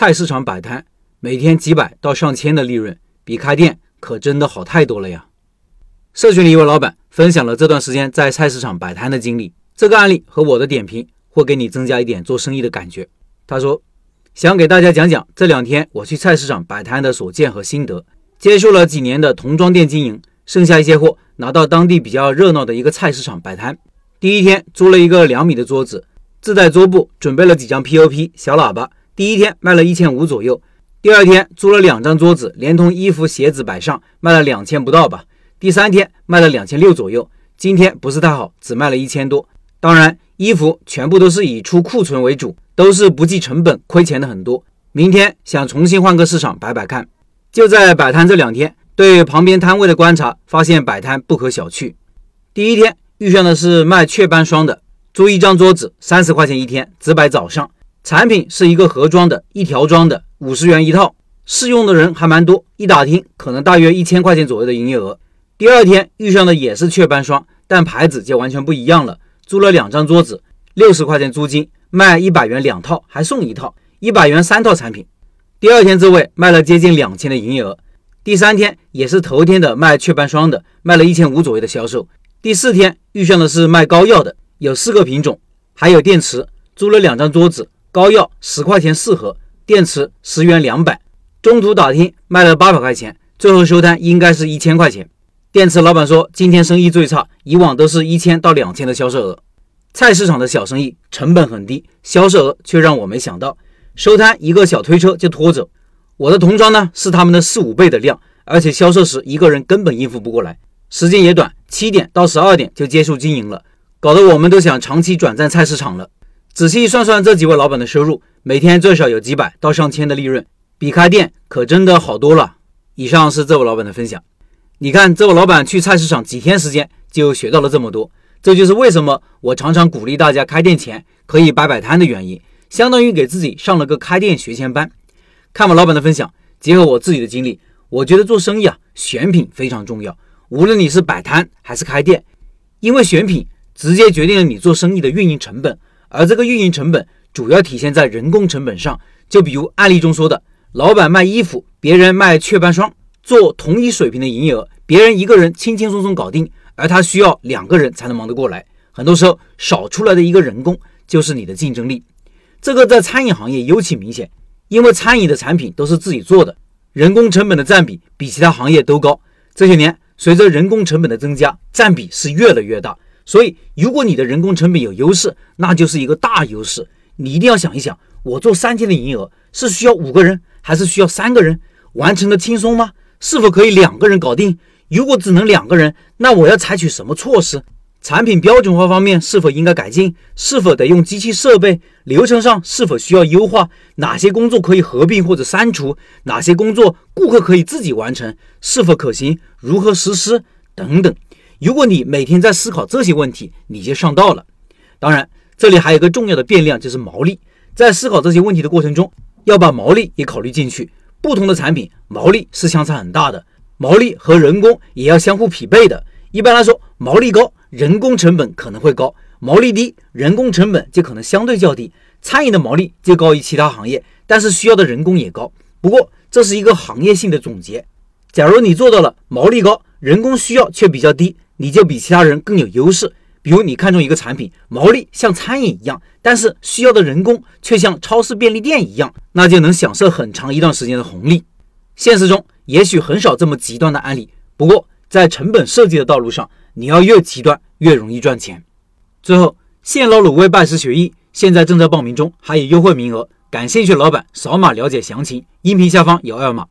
菜市场摆摊，每天几百到上千的利润，比开店可真的好太多了呀。社群里一位老板分享了这段时间在菜市场摆摊的经历，这个案例和我的点评会给你增加一点做生意的感觉。他说，想给大家讲讲这两天我去菜市场摆摊的所见和心得。接触了几年的童装店经营，剩下一些货拿到当地比较热闹的一个菜市场摆摊。第一天租了一个两米的桌子，自带桌布，准备了几张 POP 小喇叭。第一天卖了一千五左右，第二天租了两张桌子，连同衣服鞋子摆上，卖了两千不到吧。第三天卖了两千六左右，今天不是太好，只卖了一千多。当然，衣服全部都是以出库存为主，都是不计成本，亏钱的很多。明天想重新换个市场摆摆看。就在摆摊这两天，对旁边摊位的观察，发现摆摊不可小觑。第一天遇上的是卖雀斑霜的，租一张桌子三十块钱一天，只摆早上。产品是一个盒装的，一条装的，五十元一套，试用的人还蛮多。一打听，可能大约一千块钱左右的营业额。第二天遇上的也是雀斑霜，但牌子就完全不一样了。租了两张桌子，六十块钱租金，卖一百元两套，还送一套，一百元三套产品。第二天这位卖了接近两千的营业额。第三天也是头天的卖雀斑霜的，卖了一千五左右的销售。第四天遇上的是卖膏药的，有四个品种，还有电池，租了两张桌子。膏药十块钱四盒，电池十元两百。中途打听卖了八百块钱，最后收摊应该是一千块钱。电池老板说今天生意最差，以往都是一千到两千的销售额。菜市场的小生意成本很低，销售额却让我没想到。收摊一个小推车就拖走，我的童装呢是他们的四五倍的量，而且销售时一个人根本应付不过来，时间也短，七点到十二点就结束经营了，搞得我们都想长期转战菜市场了。仔细算算这几位老板的收入，每天最少有几百到上千的利润，比开店可真的好多了。以上是这位老板的分享。你看，这位老板去菜市场几天时间就学到了这么多，这就是为什么我常常鼓励大家开店前可以摆摆摊的原因，相当于给自己上了个开店学前班。看完老板的分享，结合我自己的经历，我觉得做生意啊，选品非常重要。无论你是摆摊还是开店，因为选品直接决定了你做生意的运营成本。而这个运营成本主要体现在人工成本上，就比如案例中说的，老板卖衣服，别人卖雀斑霜，做同一水平的营业额，别人一个人轻轻松松搞定，而他需要两个人才能忙得过来。很多时候少出来的一个人工就是你的竞争力。这个在餐饮行业尤其明显，因为餐饮的产品都是自己做的，人工成本的占比比其他行业都高。这些年随着人工成本的增加，占比是越来越大。所以，如果你的人工成本有优势，那就是一个大优势。你一定要想一想，我做三天的营业额是需要五个人，还是需要三个人完成的轻松吗？是否可以两个人搞定？如果只能两个人，那我要采取什么措施？产品标准化方面是否应该改进？是否得用机器设备？流程上是否需要优化？哪些工作可以合并或者删除？哪些工作顾客可以自己完成？是否可行？如何实施？等等。如果你每天在思考这些问题，你就上道了。当然，这里还有一个重要的变量，就是毛利。在思考这些问题的过程中，要把毛利也考虑进去。不同的产品毛利是相差很大的，毛利和人工也要相互匹配的。一般来说，毛利高，人工成本可能会高；毛利低，人工成本就可能相对较低。餐饮的毛利就高于其他行业，但是需要的人工也高。不过，这是一个行业性的总结。假如你做到了毛利高，人工需要却比较低。你就比其他人更有优势。比如你看中一个产品，毛利像餐饮一样，但是需要的人工却像超市便利店一样，那就能享受很长一段时间的红利。现实中也许很少这么极端的案例，不过在成本设计的道路上，你要越极端越容易赚钱。最后，现捞卤味拜师学艺，现在正在报名中，还有优惠名额，感兴趣的老板扫码了解详情，音频下方有二维码。